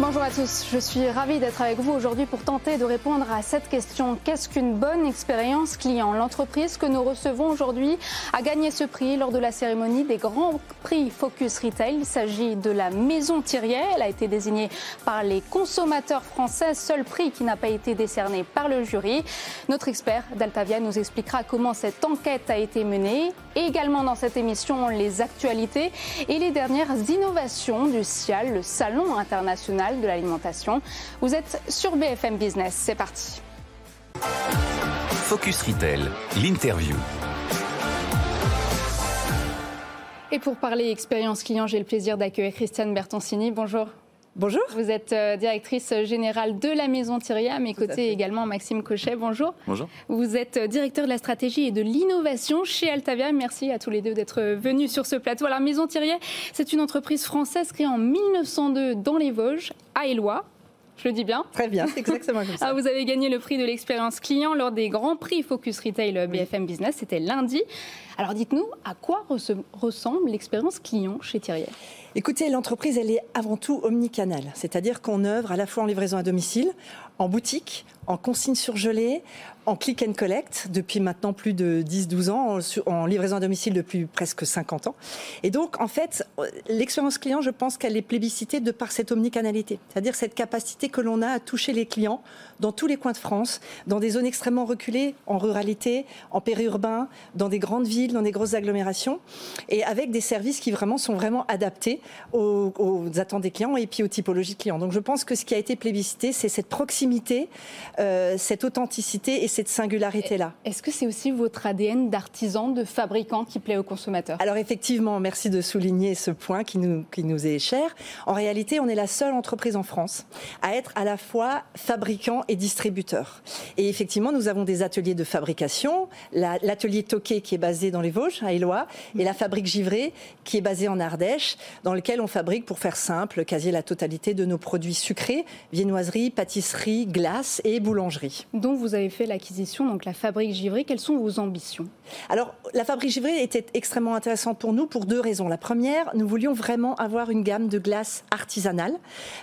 Bonjour à tous, je suis ravie d'être avec vous aujourd'hui pour tenter de répondre à cette question. Qu'est-ce qu'une bonne expérience client? L'entreprise que nous recevons aujourd'hui a gagné ce prix lors de la cérémonie des grands prix Focus Retail. Il s'agit de la Maison Thirier. Elle a été désignée par les consommateurs français, seul prix qui n'a pas été décerné par le jury. Notre expert d'Altavia nous expliquera comment cette enquête a été menée. Également dans cette émission, les actualités et les dernières innovations du CIAL, le Salon international de l'alimentation. Vous êtes sur BFM Business, c'est parti. Focus Retail, l'interview. Et pour parler expérience client, j'ai le plaisir d'accueillir Christiane Bertoncini. Bonjour. Bonjour. Vous êtes euh, directrice générale de la Maison Thierry. À mes côtés également Maxime Cochet. Bonjour. Bonjour. Vous êtes euh, directeur de la stratégie et de l'innovation chez Altavia. Merci à tous les deux d'être venus sur ce plateau. Alors Maison Thierry, c'est une entreprise française créée en 1902 dans les Vosges, à Éloi. Je le dis bien Très bien, c'est exactement comme ça. Ah, vous avez gagné le prix de l'expérience client lors des grands prix Focus Retail BFM Business. C'était lundi. Alors dites-nous, à quoi ressemble l'expérience client chez Thierry Écoutez, l'entreprise, elle est avant tout omnicanal, c'est-à-dire qu'on œuvre à la fois en livraison à domicile, en boutique, en consigne surgelée, en click and collect depuis maintenant plus de 10-12 ans, en, livraison à domicile depuis presque 50 ans. Et donc, en fait, l'expérience client, je pense qu'elle est plébiscitée de par cette omnicanalité, c'est-à-dire cette capacité que l'on a à toucher les clients dans tous les coins de France, dans des zones extrêmement reculées, en ruralité, en périurbain, dans des grandes villes, dans des grosses agglomérations, et avec des services qui vraiment sont vraiment adaptés aux, attentes des clients et puis aux typologies de clients. Donc, je pense que ce qui a été plébiscité, c'est cette proximité, euh, cette authenticité et cette singularité-là. Est-ce que c'est aussi votre ADN d'artisan, de fabricant qui plaît aux consommateurs? Alors effectivement, merci de souligner ce point qui nous, qui nous est cher. En réalité, on est la seule entreprise en France à être à la fois fabricant et distributeur. Et effectivement, nous avons des ateliers de fabrication, l'atelier Toquet qui est basé dans les Vosges, à Éloie, et la fabrique Givré qui est basée en Ardèche, dans lequel on fabrique, pour faire simple, quasi la totalité de nos produits sucrés, viennoiserie, pâtisserie, glace et boulangerie. Donc vous avez fait la acquisition, donc la fabrique Givré. Quelles sont vos ambitions? Alors, la fabrique Givré était extrêmement intéressante pour nous pour deux raisons. La première, nous voulions vraiment avoir une gamme de glaces artisanales.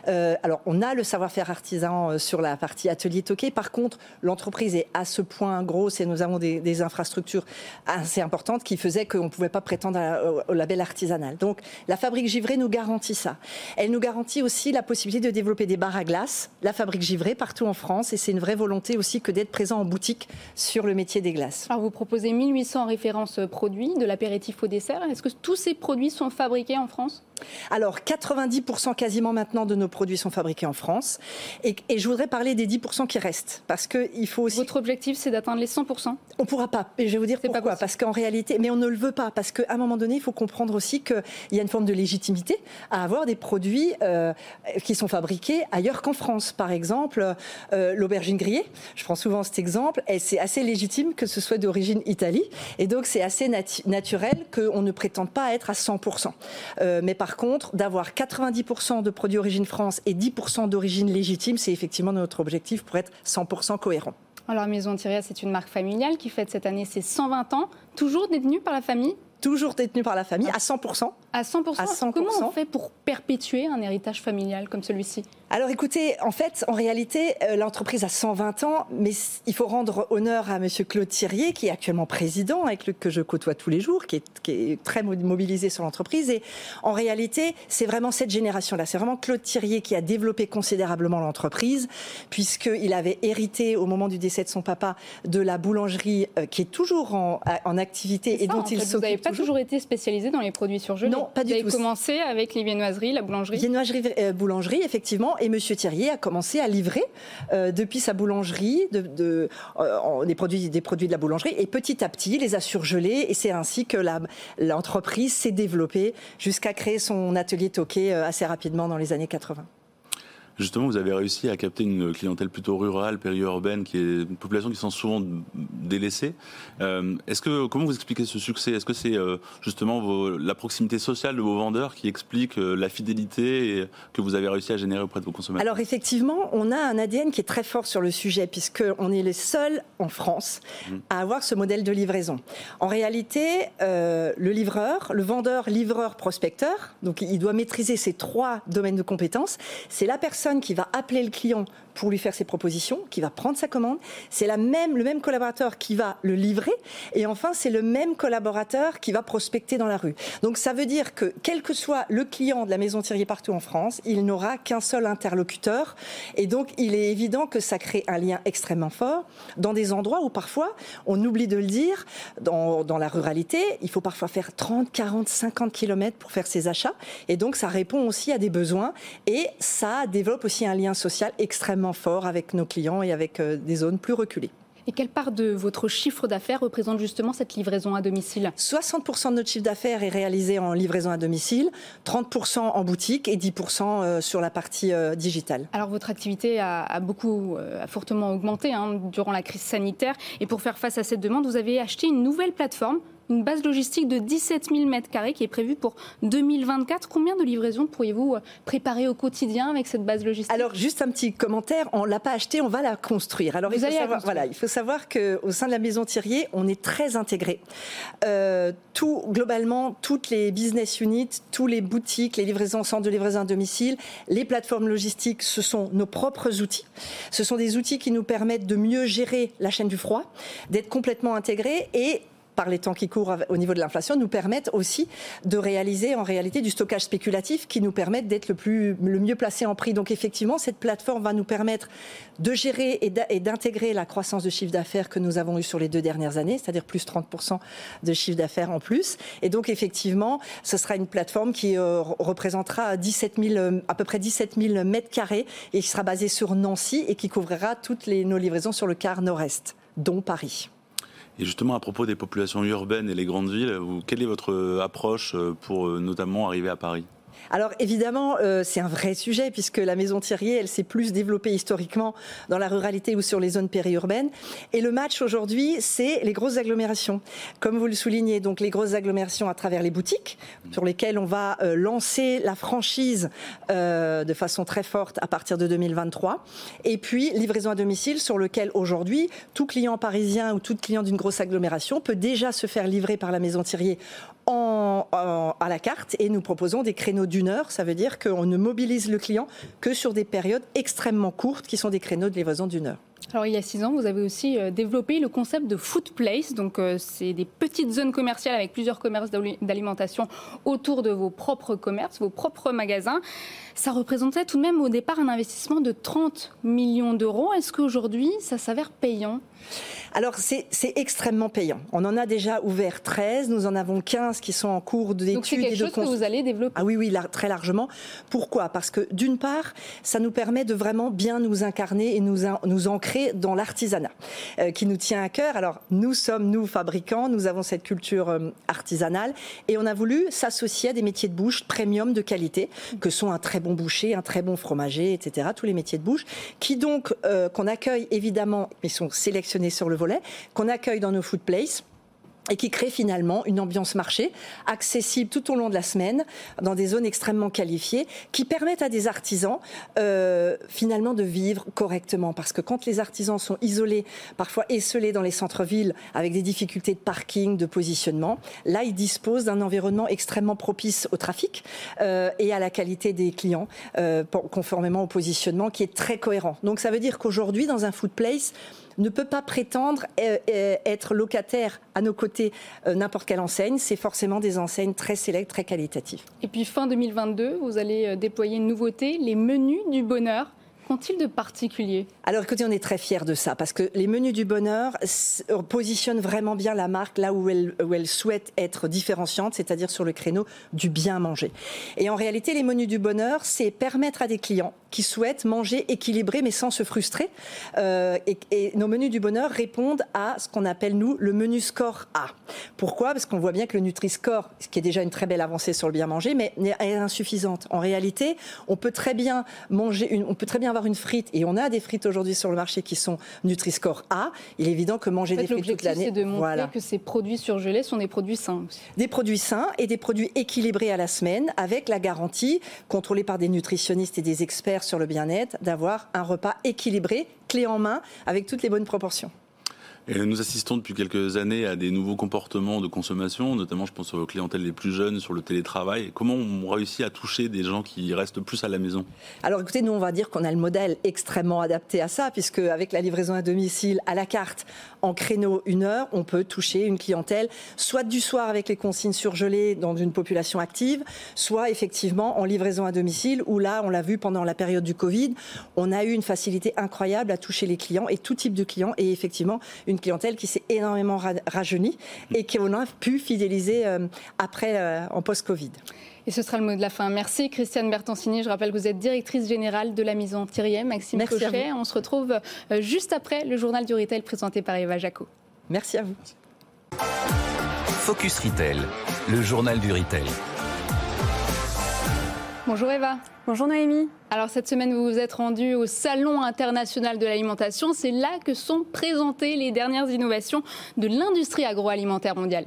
Euh, alors, on a le savoir-faire artisan euh, sur la partie atelier toqué. Par contre, l'entreprise est à ce point grosse et nous avons des, infrastructures assez importantes qui faisaient qu'on ne pouvait pas prétendre au, label artisanal. Donc, la fabrique Givré nous garantit ça. Elle nous garantit aussi la possibilité de développer des bars à glace, la fabrique Givré partout en France. Et c'est une vraie volonté aussi que d'être présent en boutique sur le métier des glaces. Alors vous proposez 1800 références produits, de l'apéritif au dessert. Est-ce que tous ces produits sont fabriqués en France? Alors, 90% quasiment maintenant de nos produits sont fabriqués en France. Et, je voudrais parler des 10% qui restent. Parce qu'il faut aussi. Votre objectif, c'est d'atteindre les 100% On ne pourra pas. Et je vais vous dire pourquoi. parce qu'en réalité, mais on ne le veut pas. Parce qu'à un moment donné, il faut comprendre aussi qu'il y a une forme de légitimité à avoir des produits euh, qui sont fabriqués ailleurs qu'en France. Par exemple, euh, l'aubergine grillée. Je prends souvent cet exemple. Et c'est assez légitime que ce soit d'origine Italie. Et donc, c'est assez naturel qu'on ne prétende pas être à 100%. Euh, mais par par contre, d'avoir 90% de produits d'origine France et 10% d'origine légitime, c'est effectivement notre objectif pour être 100% cohérent. Alors Maison Thierry, c'est une marque familiale qui fête cette année ses 120 ans, toujours détenue par la famille? Toujours détenue par la famille, à 100%. À 100%, à 100%. Comment on fait pour perpétuer un héritage familial comme celui-ci? Alors écoutez, en fait, en réalité, euh, l'entreprise a 120 ans, mais il faut rendre honneur à Monsieur Claude Thirier, qui est actuellement président, avec le que je côtoie tous les jours, qui est, qui est très mobilisé sur l'entreprise. Et en réalité, c'est vraiment cette génération-là. C'est vraiment Claude Thirier qui a développé considérablement l'entreprise, puisqu'il avait hérité au moment du décès de son papa de la boulangerie euh, qui est toujours en, en activité et dont il s'occupe. Vous n'avez pas toujours été spécialisé dans les produits surgelés Non, pas du tout. Vous avez commencé avec les viennoiseries, la boulangerie Viennoiserie, euh, boulangerie, effectivement et Monsieur Thierry a commencé à livrer euh, depuis sa boulangerie euh, des, produits, des produits de la boulangerie. Et petit à petit les a surgelés. Et c'est ainsi que l'entreprise s'est développée jusqu'à créer son atelier toqué euh, assez rapidement dans les années 80. Justement, vous avez réussi à capter une clientèle plutôt rurale, périurbaine, qui est une population qui sont souvent délaissée. Euh, est-ce que comment vous expliquez ce succès? Est-ce que c'est euh, justement la proximité sociale de vos vendeurs qui explique euh, la fidélité que vous avez réussi à générer auprès de vos consommateurs? Alors effectivement, on a un ADN qui est très fort sur le sujet puisqu'on est les seuls en France mmh. à avoir ce modèle de livraison. En réalité, le livreur, le vendeur, livreur, prospecteur, donc il doit maîtriser ces trois domaines de compétences. C'est la personne qui va appeler le client pour lui faire ses propositions, qui va prendre sa commande. C'est même, le même collaborateur qui va le livrer. Et enfin, c'est le même collaborateur qui va prospecter dans la rue. Donc ça veut dire que quel que soit le client de la maison Thierry partout en France, il n'aura qu'un seul interlocuteur. Et donc il est évident que ça crée un lien extrêmement fort dans des endroits où parfois, on oublie de le dire, dans, dans la ruralité, il faut parfois faire 30, 40, 50 km pour faire ses achats. Et donc ça répond aussi à des besoins et ça développe aussi un lien social extrêmement fort avec nos clients et avec euh, des zones plus reculées. Et quelle part de votre chiffre d'affaires représente justement cette livraison à domicile? 60% de notre chiffre d'affaires est réalisé en livraison à domicile, 30% en boutique et 10% euh, sur la partie euh, digitale. Alors votre activité a, beaucoup, a fortement augmenté hein, durant la crise sanitaire. Et pour faire face à cette demande, vous avez acheté une nouvelle plateforme une base logistique de 17 000 m2 qui est prévue pour 2024. Combien de livraisons pourriez-vous euh, préparer au quotidien avec cette base logistique? Alors, juste un petit commentaire. On ne l'a pas achetée, on va la construire. Alors, il faut, savoir, voilà, il faut savoir qu'au sein de la maison Thierry, on est très intégré. Euh, tout, globalement, toutes les business units, tous les boutiques, les livraisons, centres de livraison à domicile, les plateformes logistiques, ce sont nos propres outils. Ce sont des outils qui nous permettent de mieux gérer la chaîne du froid, d'être complètement intégrés et par les temps qui courent au niveau de l'inflation, nous permettent aussi de réaliser en réalité du stockage spéculatif qui nous permettent d'être le, le mieux placé en prix. Donc effectivement, cette plateforme va nous permettre de gérer et d'intégrer la croissance de chiffre d'affaires que nous avons eu sur les deux dernières années, c'est-à-dire plus 30% de chiffre d'affaires en plus. Et donc effectivement, ce sera une plateforme qui euh, représentera 17 000, à peu près 17 000 mètres carrés et qui sera basée sur Nancy et qui couvrira toutes nos livraisons sur le quart nord-est, dont Paris. Et justement, à propos des populations urbaines et les grandes villes, quelle est votre approche pour euh, notamment arriver à Paris? Alors évidemment, euh, c'est un vrai sujet puisque la maison Thierry, elle s'est plus développée historiquement dans la ruralité ou sur les zones périurbaines. Et le match aujourd'hui, c'est les grosses agglomérations. Comme vous le soulignez, donc les grosses agglomérations à travers les boutiques, sur lesquelles on va euh, lancer la franchise euh, de façon très forte à partir de 2023. Et puis livraison à domicile, sur lequel aujourd'hui, tout client parisien ou tout client d'une grosse agglomération peut déjà se faire livrer par la maison Thierry en, à la carte et nous proposons des créneaux d'une heure. Ça veut dire qu'on ne mobilise le client que sur des périodes extrêmement courtes qui sont des créneaux de livraison d'une heure. Alors il y a six ans, vous avez aussi euh, développé le concept de food place. Donc euh, c'est des petites zones commerciales avec plusieurs commerces d'alimentation autour de vos propres commerces, vos propres magasins. Ça représentait tout de même au départ un investissement de 30 millions d'euros. Est-ce qu'aujourd'hui ça s'avère payant? Alors c'est extrêmement payant. On en a déjà ouvert 13, nous en avons 15 qui sont en cours d'études. Donc c'est quelque chose que vous allez développer Ah oui, oui, très largement. Pourquoi? Parce que d'une part, ça nous permet de vraiment bien nous incarner et nous, nous ancrer dans l'artisanat, euh, qui nous tient à cœur. Alors nous sommes, nous, fabricants, nous avons cette culture euh, artisanale, et on a voulu s'associer à des métiers de bouche premium de qualité, que sont un très bon boucher, un très bon fromager, etc., tous les métiers de bouche, qui donc, euh, qu'on accueille évidemment, ils sont sélectionnés sur le volet, qu'on accueille dans nos food places et qui crée finalement une ambiance marché accessible tout au long de la semaine dans des zones extrêmement qualifiées qui permettent à des artisans euh, finalement de vivre correctement. Parce que quand les artisans sont isolés parfois esselés dans les centres-villes avec des difficultés de parking de positionnement là ils disposent d'un environnement extrêmement propice au trafic euh, et à la qualité des clients euh, conformément au positionnement qui est très cohérent. Donc ça veut dire qu'aujourd'hui dans un food place ne peut pas prétendre euh, euh, être locataire à nos côtés euh, n'importe quelle enseigne. C'est forcément des enseignes très sélectes, très qualitatives. Et puis fin 2022, vous allez déployer une nouveauté, les menus du bonheur qu'ont-ils de particulier? Alors écoutez, on est très fiers de ça parce que les menus du bonheur positionnent vraiment bien la marque là où elle, où elle souhaite être différenciante, c'est-à-dire sur le créneau du bien manger. Et en réalité, les menus du bonheur, c'est permettre à des clients qui souhaitent manger équilibré mais sans se frustrer. Euh, et, nos menus du bonheur répondent à ce qu'on appelle nous le menu score A. Pourquoi? Parce qu'on voit bien que le Nutri-Score, ce qui est déjà une très belle avancée sur le bien manger, mais est insuffisante. En réalité, on peut très bien manger, une, on peut très bien avoir une frite et on a des frites aujourd'hui sur le marché qui sont Nutri-Score A. Il est évident que manger des frites toute l'année, c'est de montrer que ces produits surgelés sont des produits sains. Aussi. Des produits sains et des produits équilibrés à la semaine, avec la garantie contrôlée par des nutritionnistes et des experts sur le bien-être d'avoir un repas équilibré, clé en main, avec toutes les bonnes proportions. Nous assistons depuis quelques années à des nouveaux comportements de consommation, notamment je pense aux clientèles les plus jeunes sur le télétravail. Comment on réussit à toucher des gens qui restent plus à la maison? Alors écoutez, nous on va dire qu'on a le modèle extrêmement adapté à ça, puisque avec la livraison à domicile à la carte, en créneau une heure, on peut toucher une clientèle, soit du soir avec les consignes surgelées dans une population active, soit effectivement en livraison à domicile, où là, on l'a vu pendant la période du Covid, on a eu une facilité incroyable à toucher les clients et tout type de clients, et effectivement une clientèle qui s'est énormément rajeunie et qu'on a pu fidéliser euh, après euh, en post-Covid. Et ce sera le mot de la fin. Merci Christiane Bertoncini. Je rappelle que vous êtes directrice générale de la maison Thierry Maxime Merci Cochet. On se retrouve euh, juste après le journal du retail présenté par Eva Jaco. Merci à vous. Focus Retail, le journal du retail. Bonjour Eva. Bonjour Noémie. Alors cette semaine, vous vous êtes rendu au Salon international de l'alimentation. C'est là que sont présentées les dernières innovations de l'industrie agroalimentaire mondiale.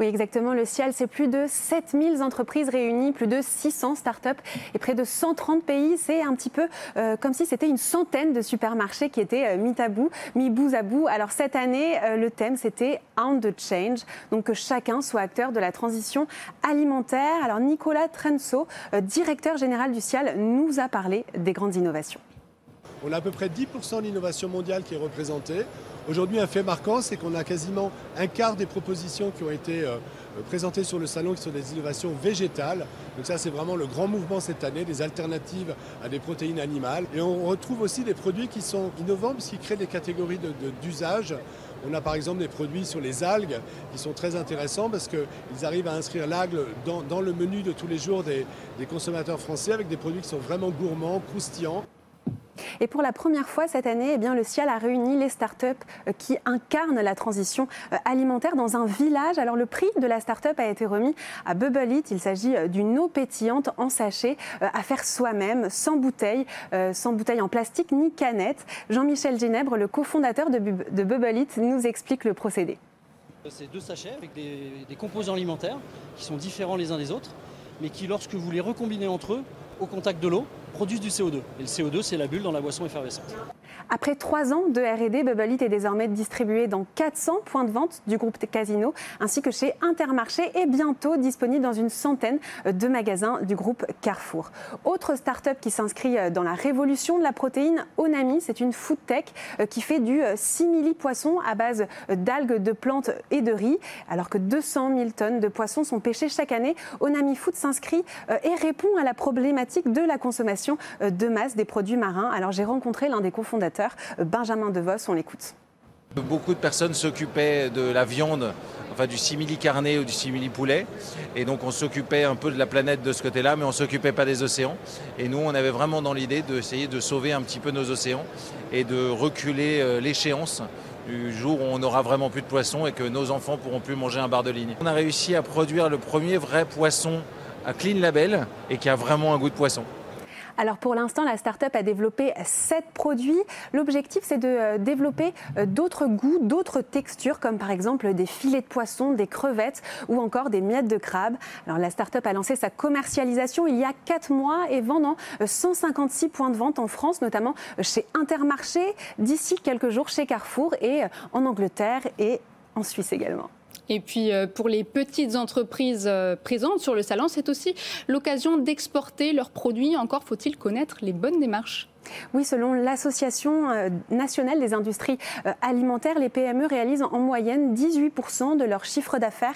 Oui, exactement. Le ciel, c'est plus de 7000 entreprises réunies, plus de 600 startups et près de 130 pays. C'est un petit peu euh, comme si c'était une centaine de supermarchés qui étaient euh, mis à bout, mis bout à bout. Alors cette année, euh, le thème, c'était On the Change, donc que chacun soit acteur de la transition alimentaire. Alors Nicolas Trenso, directeur général du ciel, nous a parlé des grandes innovations. On a à peu près 10% de l'innovation mondiale qui est représentée. Aujourd'hui, un fait marquant, c'est qu'on a quasiment un quart des propositions qui ont été euh, présentées sur le salon qui sont des innovations végétales. Donc ça, c'est vraiment le grand mouvement cette année, des alternatives à des protéines animales. Et on retrouve aussi des produits qui sont innovants puisqu'ils créent des catégories d'usage. On a par exemple des produits sur les algues qui sont très intéressants parce qu'ils arrivent à inscrire l'algue dans, le menu de tous les jours des, des consommateurs français avec des produits qui sont vraiment gourmands, croustillants. Et pour la première fois cette année, eh le CIAL a réuni les startups euh, qui incarnent la transition euh, alimentaire dans un village. Alors le prix de la start-up a été remis à Bubble It. Il s'agit euh, d'une eau pétillante en sachet à faire soi-même, sans bouteille, sans bouteille en plastique ni canette. Jean-Michel Ginèbre, le cofondateur de, Bubble It, nous explique le procédé. C'est deux sachets avec des composants alimentaires qui sont différents les uns des autres, mais qui, lorsque vous les recombinez entre eux, au contact de l'eau, produisent du CO2. Et le CO2, c'est la bulle dans la boisson effervescente. Après trois ans de R&D, Bubble It est désormais distribué dans 400 points de vente du groupe Casino, ainsi que chez Intermarché et bientôt disponible dans une centaine de magasins du groupe Carrefour. Autre start-up qui s'inscrit dans la révolution de la protéine, Onami, c'est une food tech euh, qui fait du simili poisson à base d'algues, de plantes et de riz. Alors que 200 000 tonnes de poissons sont pêchés chaque année, Onami Food s'inscrit euh, et répond à la problématique de la consommation euh, de masse des produits marins. Alors j'ai rencontré l'un des cofondateurs Benjamin DeVos. On l'écoute. Beaucoup de personnes s'occupaient de la viande, enfin du simili carné ou du simili poulet. Et donc on s'occupait un peu de la planète de ce côté-là, mais on ne s'occupait pas des océans. Et nous, on avait vraiment dans l'idée d'essayer de sauver un petit peu nos océans et de reculer euh, l'échéance du jour où on aura vraiment plus de poissons et que nos enfants pourront plus manger un bar de ligne. On a réussi à produire le premier vrai poisson à Clean Label et qui a vraiment un goût de poisson. Alors pour l'instant, la start-up a développé sept produits. L'objectif, c'est de euh, développer euh, d'autres goûts, d'autres textures, comme par exemple des filets de poisson, des crevettes ou encore des miettes de crabe. Alors la start-up a lancé sa commercialisation il y a quatre mois et vend dans 156 points de vente en France, notamment chez Intermarché, d'ici quelques jours chez Carrefour et en Angleterre et en Suisse également. Et puis euh, pour les petites entreprises euh, présentes sur le salon, c'est aussi l'occasion d'exporter leurs produits. Encore faut-il connaître les bonnes démarches. Oui, selon l'Association euh, nationale des industries alimentaires, les PME réalisent en moyenne 18% de leur chiffre d'affaires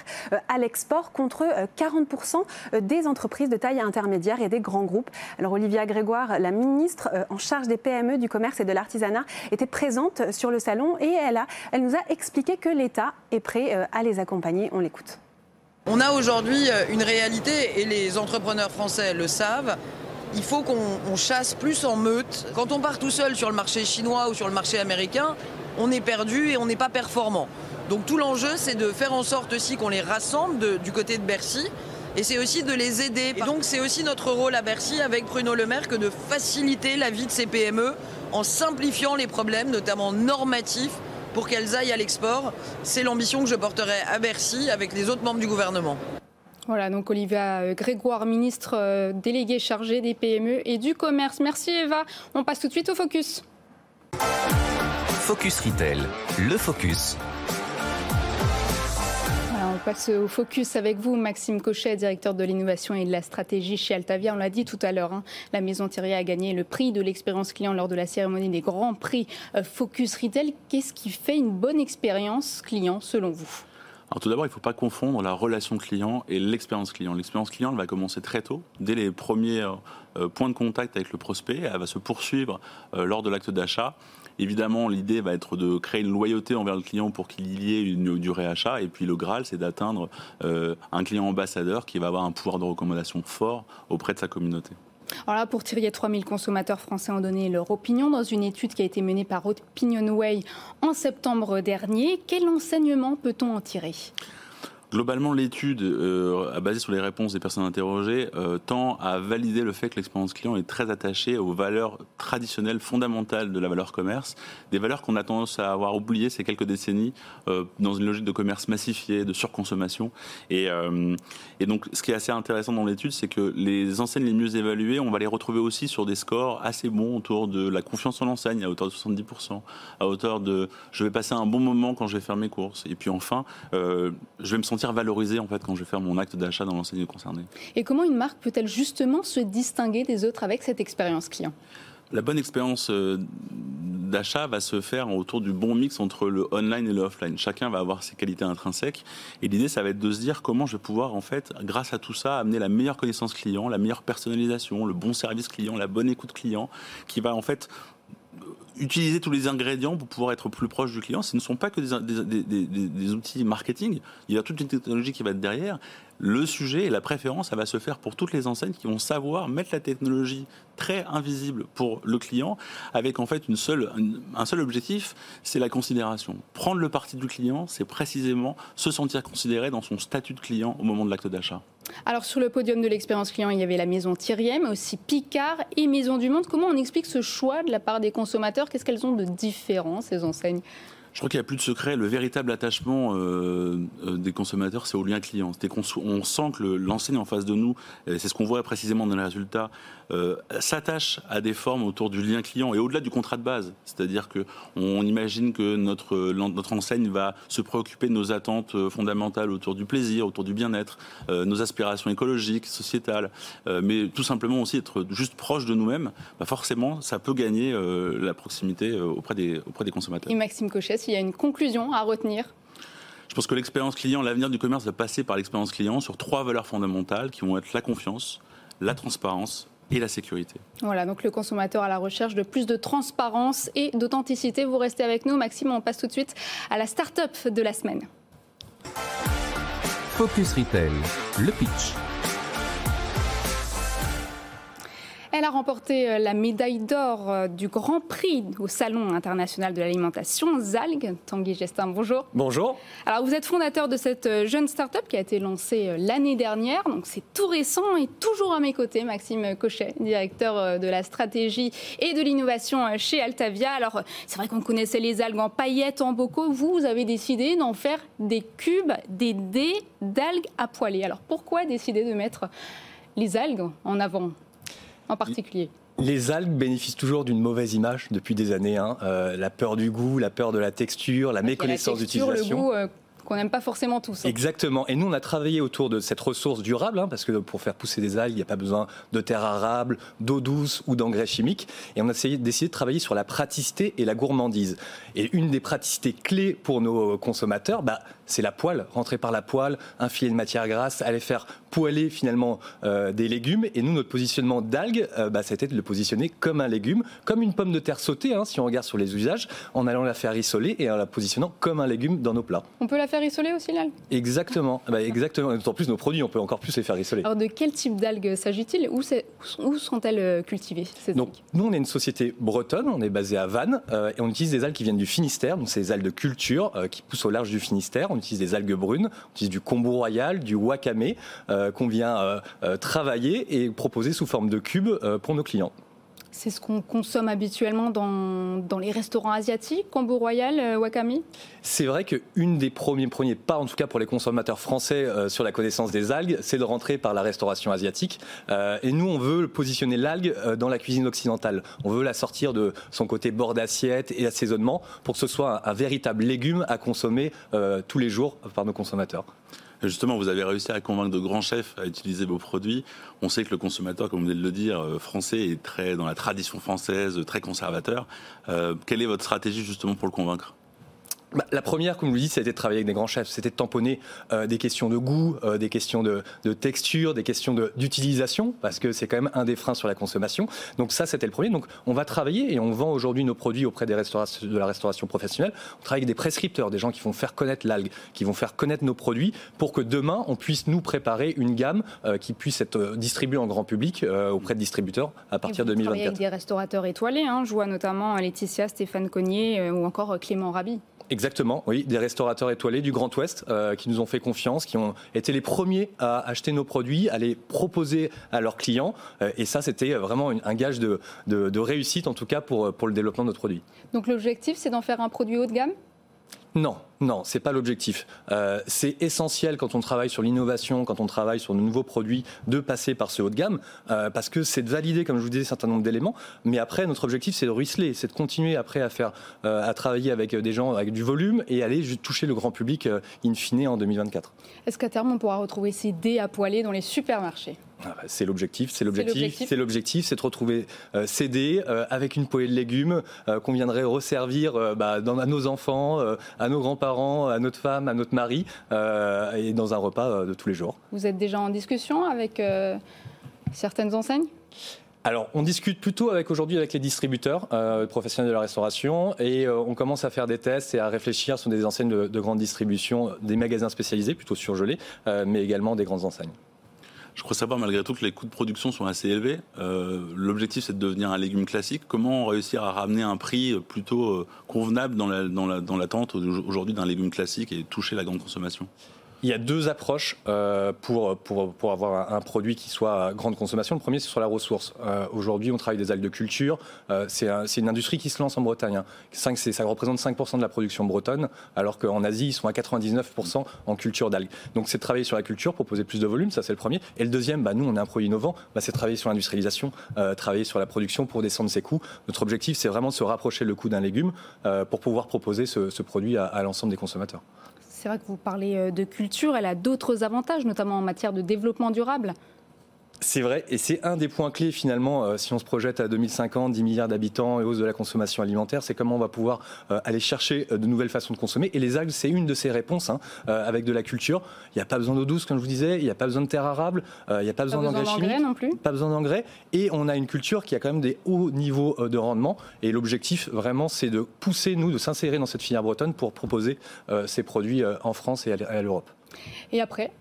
à l'export contre 40% des entreprises de taille intermédiaire et des grands groupes. Alors Olivia Grégoire, la ministre en charge des PME, du commerce et de l'artisanat, était présente sur le salon et elle, elle nous a expliqué que l'État est prêt à les accompagner. On l'écoute. On a aujourd'hui une réalité et les entrepreneurs français le savent il faut qu'on chasse plus en meute. Quand on part tout seul sur le marché chinois ou sur le marché américain, on est perdu et on n'est pas performant. Donc tout l'enjeu, c'est de faire en sorte aussi qu'on les rassemble du côté de Bercy. Et c'est aussi de les aider. Donc c'est aussi notre rôle à Bercy avec Bruno Le Maire que de faciliter la vie de ces PME en simplifiant les problèmes, notamment normatifs, pour qu'elles aillent à l'export. C'est l'ambition que je porterai à Bercy avec les autres membres du gouvernement. Voilà, donc Olivia euh, Grégoire, ministre euh, déléguée chargée des PME et du commerce. Merci Eva. On passe tout de suite au focus. Focus Retail, le focus on passe au focus avec vous, Maxime Cochet, directeur de l'innovation et de la stratégie chez Altavia. On l'a dit tout à l'heure, hein, la Maison Thierry a gagné le prix de l'expérience client lors de la cérémonie des grands prix euh, Focus Retail. Qu'est-ce qui fait une bonne expérience client selon vous? Tout d'abord, il ne faut pas confondre la relation client et l'expérience client. L'expérience client, va commencer très tôt, dès les premiers euh, euh, points de contact avec le prospect. Elle va se poursuivre lors de l'acte d'achat. Évidemment, l'idée va être de créer une loyauté envers le client pour qu'il y ait une, du réachat. Et puis le Graal, c'est d'atteindre euh, un client ambassadeur qui va avoir un pouvoir de recommandation fort auprès de sa communauté. Alors là, pour Thierry, 3000 consommateurs français ont donné leur opinion dans une étude qui a été menée par Opinionway en septembre dernier. Quel enseignement peut-on en tirer? Globalement, l'étude, euh, basée sur les réponses des personnes interrogées, euh, tend à valider le fait que l'expérience client est très attachée aux valeurs traditionnelles fondamentales de la valeur commerce, des valeurs qu'on a tendance à avoir oubliées ces quelques décennies euh, dans une logique de commerce massifié, de surconsommation. Et, et donc, ce qui est assez intéressant dans l'étude, c'est que les enseignes les mieux évaluées, on va les retrouver aussi sur des scores assez bons autour de la confiance en l'enseigne, à hauteur de 70%, à hauteur de je vais passer un bon moment quand je vais faire mes courses. Et puis enfin, je vais me sentir sentir valorisé en fait quand je vais faire mon acte d'achat dans l'enseigne concernée. Et comment une marque peut-elle justement se distinguer des autres avec cette expérience client? La bonne expérience euh, d'achat va se faire autour du bon mix entre le online et le offline. Chacun va avoir ses qualités intrinsèques et l'idée ça va être de se dire comment je vais pouvoir en fait grâce à tout ça amener la meilleure connaissance client, la meilleure personnalisation, le bon service client, la bonne écoute client qui va en fait utiliser tous les ingrédients pour pouvoir être plus proche du client. Ce ne sont pas que des, outils marketing. Il y a toute une technologie qui va être derrière. Le sujet et la préférence, ça va se faire pour toutes les enseignes qui vont savoir mettre la technologie très invisible pour le client, avec en fait une seule, un seul objectif, c'est la considération. Prendre le parti du client, c'est précisément se sentir considéré dans son statut de client au moment de l'acte d'achat. Alors sur le podium de l'expérience client, il y avait la maison Thierry mais aussi Picard et Maison du Monde. Comment on explique ce choix de la part des consommateurs? Qu'est-ce qu'elles ont de différent, ces enseignes? Je crois qu'il n'y a plus de secret. Le véritable attachement euh, euh, des consommateurs, c'est au lien client. On sent que l'enseigne en face de nous, c'est ce qu'on voit précisément dans les résultats, euh, s'attache à des formes autour du lien client et au-delà du contrat de base. C'est-à-dire qu'on imagine que notre, notre enseigne va se préoccuper de nos attentes fondamentales autour du plaisir, autour du bien-être, nos aspirations écologiques, sociétales, mais tout simplement aussi être juste proche de nous-mêmes. Bah forcément, ça peut gagner la proximité auprès des, consommateurs. Et Maxime Cochet, il y a une conclusion à retenir je pense que l'expérience client, l'avenir du commerce va passer par l'expérience client sur trois valeurs fondamentales qui vont être la confiance, la transparence et la sécurité. Voilà, donc le consommateur à la recherche de plus de transparence et d'authenticité. Vous restez avec nous. Maxime, on passe tout de suite à la start-up de la semaine. Focus Retail, le pitch. Elle a remporté euh, la médaille d'or euh, du Grand Prix au Salon international de l'alimentation Zalg. Tanguy Gestin, bonjour. Bonjour. Alors vous êtes fondateur de cette euh, jeune start-up qui a été lancée l'année dernière, donc c'est tout récent et toujours à mes côtés Maxime Cochet, directeur de la stratégie et de l'innovation chez Altavia. Alors c'est vrai qu'on connaissait les algues en paillettes, en bocaux. Vous, vous avez décidé d'en faire des cubes, des dés d'algues à poêler. Alors pourquoi décider de mettre les algues en avant? En particulier les algues bénéficient toujours d'une mauvaise image depuis des années. Hein. Euh, la peur du goût, la peur de la texture, la méconnaissance d'utilisation. Euh, qu'on n'aime pas forcément tous. Hein. Exactement. Et nous, on a travaillé autour de cette ressource durable, hein, parce que pour faire pousser des algues, il n'y a pas besoin de terre arable, d'eau douce ou d'engrais chimiques. Et on a essayé, décidé de travailler sur la praticité et la gourmandise. Et une des praticités clés pour nos consommateurs, bah, c'est la poêle, rentrer par la poêle, un filet de matière grasse, aller faire poêler finalement euh, des légumes. Et nous, notre positionnement d'algues, euh, bah, c'était de le positionner comme un légume, comme une pomme de terre sautée, hein, si on regarde sur les usages, en allant la faire rissoler et en la positionnant comme un légume dans nos plats. On peut la faire rissoler aussi l'algue? Exactement, bah, exactement. En plus, nos produits, on peut encore plus les faire rissoler. Alors, de quel type d'algues s'agit-il? Où, où sont-elles euh, cultivées Donc, nous, on est une société bretonne, on est basé à Vannes, euh, et on utilise des algues qui viennent du Finistère, donc c'est des algues de culture qui poussent au large du Finistère. On utilise des algues brunes, on utilise du kombu royal, du wakame, qu'on vient travailler et proposer sous forme de cubes pour nos clients. C'est ce qu'on consomme habituellement dans, dans, les restaurants asiatiques, Combo Royal, euh, Wakami? C'est vrai qu'une des premiers, premiers pas, en tout cas pour les consommateurs français, euh, sur la connaissance des algues, c'est de rentrer par la restauration asiatique. Euh, et nous, on veut positionner l'algue dans la cuisine occidentale. On veut la sortir de son côté bord d'assiette et assaisonnement pour que ce soit un véritable légume à consommer tous les jours par nos consommateurs. Justement, vous avez réussi à convaincre de grands chefs à utiliser vos produits. On sait que le consommateur, comme vous venez de le dire, euh, français est très dans la tradition française, très conservateur. Euh, quelle est votre stratégie justement pour le convaincre? La première, comme je vous dis, c'était de travailler avec des grands chefs. C'était de tamponner euh, des questions de goût, euh, des questions de, texture, des questions d'utilisation, parce que c'est quand même un des freins sur la consommation. Donc ça, c'était le premier. Donc on va travailler et on vend aujourd'hui nos produits auprès des de la restauration professionnelle. On travaille avec des prescripteurs, des gens qui vont faire connaître l'algue, qui vont faire connaître nos produits, pour que demain, on puisse nous préparer une gamme euh, qui puisse être distribuée en grand public auprès de distributeurs à partir de 2024. avec des restaurateurs étoilés. Hein. Je vois notamment Laetitia, Stéphane Cognier ou encore Clément Rabi. Exactement, oui, des restaurateurs étoilés du Grand Ouest euh, qui nous ont fait confiance, qui ont été les premiers à acheter nos produits, à les proposer à leurs clients. Euh, et ça, c'était vraiment un gage de, réussite, en tout cas pour, pour le développement de notre produit. Donc l'objectif, c'est d'en faire un produit haut de gamme? Non, non, c'est pas l'objectif. Euh, c'est essentiel quand on travaille sur l'innovation, quand on travaille sur de nouveaux produits, de passer par ce haut de gamme, euh, parce que c'est de valider, comme je vous disais, un certain nombre d'éléments. Mais après, notre objectif, c'est de ruisseler, c'est de continuer après à faire, euh, à travailler avec des gens avec du volume et aller toucher le grand public in fine en 2024. Est-ce qu'à terme, on pourra retrouver ces dés à poiler dans les supermarchés? Ah bah, c'est l'objectif, c'est l'objectif, c'est l'objectif, c'est de retrouver euh, CD euh, avec une poêle de légumes qu'on viendrait resservir bah, dans, à nos enfants, à nos grands-parents, à notre femme, à notre mari, et dans un repas de tous les jours. Vous êtes déjà en discussion avec certaines enseignes? Alors, on discute plutôt avec aujourd'hui avec les distributeurs professionnels de la restauration et on commence à faire des tests et à réfléchir sur des enseignes de, de grande distribution, des magasins spécialisés, plutôt surgelés, mais également des grandes enseignes. Je crois savoir malgré tout que les coûts de production sont assez élevés. Euh, l'objectif, c'est de devenir un légume classique. Comment réussir à ramener un prix plutôt euh, convenable dans l'attente la, dans aujourd'hui d'un légume classique et toucher la grande consommation? Il y a deux approches euh, pour, pour, avoir un produit qui soit à grande consommation. Le premier, c'est sur la ressource. Euh, aujourd'hui, on travaille des algues de culture. Euh, c'est une industrie qui se lance en Bretagne. Hein. ça représente 5% de la production bretonne, alors qu'en Asie, ils sont à 99% en culture d'algues. Donc, c'est travailler sur la culture, proposer plus de volume, ça c'est le premier. Et le deuxième, bah, nous, on est un produit innovant, bah, c'est travailler sur l'industrialisation, travailler sur la production pour descendre ses coûts. Notre objectif, c'est vraiment de se rapprocher le coût d'un légume pour pouvoir proposer ce, produit à l'ensemble des consommateurs. C'est vrai que vous parlez euh, de culture, elle a d'autres avantages, notamment en matière de développement durable. C'est vrai, et c'est un des points clés finalement, euh, si on se projette à 2050, 10 milliards d'habitants et hausse de la consommation alimentaire, c'est comment on va pouvoir euh, aller chercher de nouvelles façons de consommer. Et les algues, c'est une de ces réponses, hein, avec de la culture. Il n'y a pas besoin d'eau douce, comme je vous disais, il n'y a pas besoin de terre arable, il n'y a pas, besoin d'engrais chimiques. non plus. Pas besoin d'engrais. Et on a une culture qui a quand même des hauts niveaux de rendement. Et l'objectif, vraiment, c'est de pousser, nous, de s'insérer dans cette filière bretonne pour proposer ces produits en France et à l'Europe. Et après?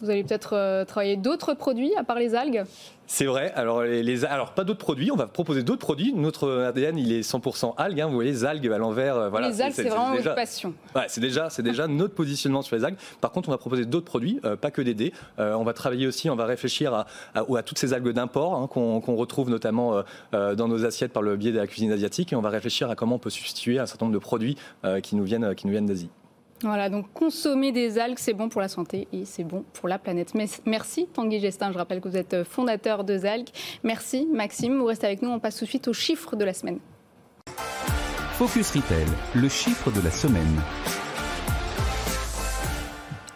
Vous allez peut-être euh, travailler d'autres produits à part les algues? C'est vrai. Alors, les, alors pas d'autres produits. On va proposer d'autres produits. Notre ADN, il est 100% algues. Hein. Vous voyez les algues à l'envers. Euh, voilà. Les algues, c'est vraiment une passion. Ouais, c'est déjà, c'est déjà notre positionnement sur les algues. Par contre, on va proposer d'autres produits, euh, pas que des dés. on va travailler aussi. On va réfléchir à, à, toutes ces algues d'import hein, qu'on retrouve notamment dans nos assiettes par le biais de la cuisine asiatique. Et on va réfléchir à comment on peut substituer un certain nombre de produits qui nous viennent, qui nous viennent d'Asie. Voilà, donc consommer des algues, c'est bon pour la santé et c'est bon pour la planète. Merci Tanguy Gestin, je rappelle que vous êtes fondateur de Zalg. Merci Maxime, vous restez avec nous, on passe tout de suite au chiffre de la semaine. Focus Retail, le chiffre de la semaine.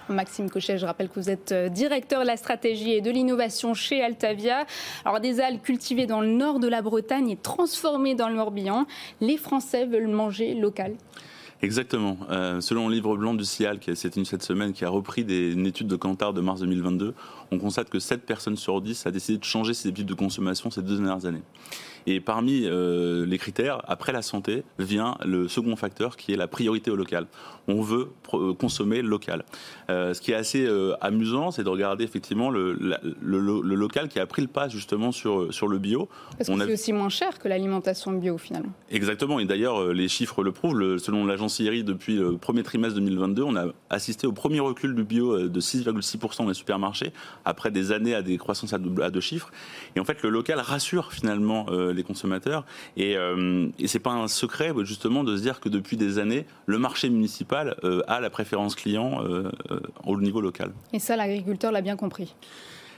Maxime Cochet, je rappelle que vous êtes euh, directeur de la stratégie et de l'innovation chez Altavia. Alors des algues cultivées dans le nord de la Bretagne et transformées dans le Morbihan, les Français veulent manger local. Exactement. Euh, selon le livre blanc du CIAL, qui est une cette semaine, qui a repris des, une étude de Kantar de mars 2022, on constate que 7 personnes sur 10 a décidé de changer ses habitudes de consommation ces deux dernières années. Et parmi les critères, après la santé, vient le second facteur qui est la priorité au local. On veut consommer local. ce qui est assez amusant, c'est de regarder effectivement le, le, local qui a pris le pas justement sur, sur le bio. Parce que c'est aussi moins cher que l'alimentation bio finalement. Exactement, et d'ailleurs les chiffres le prouvent. selon l'agence IRI, depuis le premier trimestre 2022, on a assisté au premier recul du bio de 6,6% dans les supermarchés, après des années à des croissances à deux, chiffres. Et en fait, le local rassure finalement euh, les consommateurs. Et, euh, et c'est pas un secret justement de se dire que depuis des années, le marché municipal euh, a la préférence client au niveau local. Et ça, l'agriculteur l'a bien compris.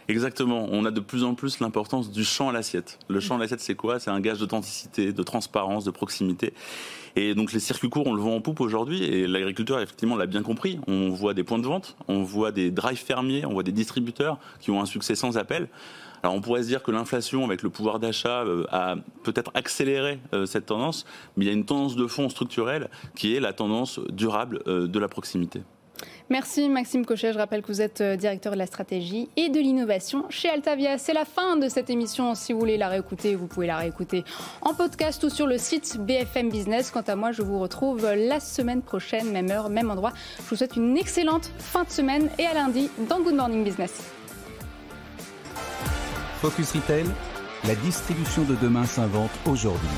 Exactement. On a de plus en plus l'importance du champ à l'assiette. Le champ à l'assiette, c'est quoi? C'est un gage d'authenticité, de transparence, de proximité. Et donc les circuits courts, on le voit en poupe aujourd'hui, et l'agriculteur, effectivement, l'a bien compris. On voit des points de vente, on voit des drives fermiers, on voit des distributeurs qui ont un succès sans appel. Alors on pourrait se dire que l'inflation, avec le pouvoir d'achat, euh, a peut-être accéléré euh, cette tendance, mais il y a une tendance de fond structurelle qui est la tendance durable euh, de la proximité. Merci Maxime Cochet. Je rappelle que vous êtes euh, directeur de la stratégie et de l'innovation chez Altavia. C'est la fin de cette émission. Si vous voulez la réécouter, vous pouvez la réécouter en podcast ou sur le site BFM Business. Quant à moi, je vous retrouve la semaine prochaine, même heure, même endroit. Je vous souhaite une excellente fin de semaine et à lundi dans Good Morning Business. Focus Retail, la distribution de demain s'invente aujourd'hui.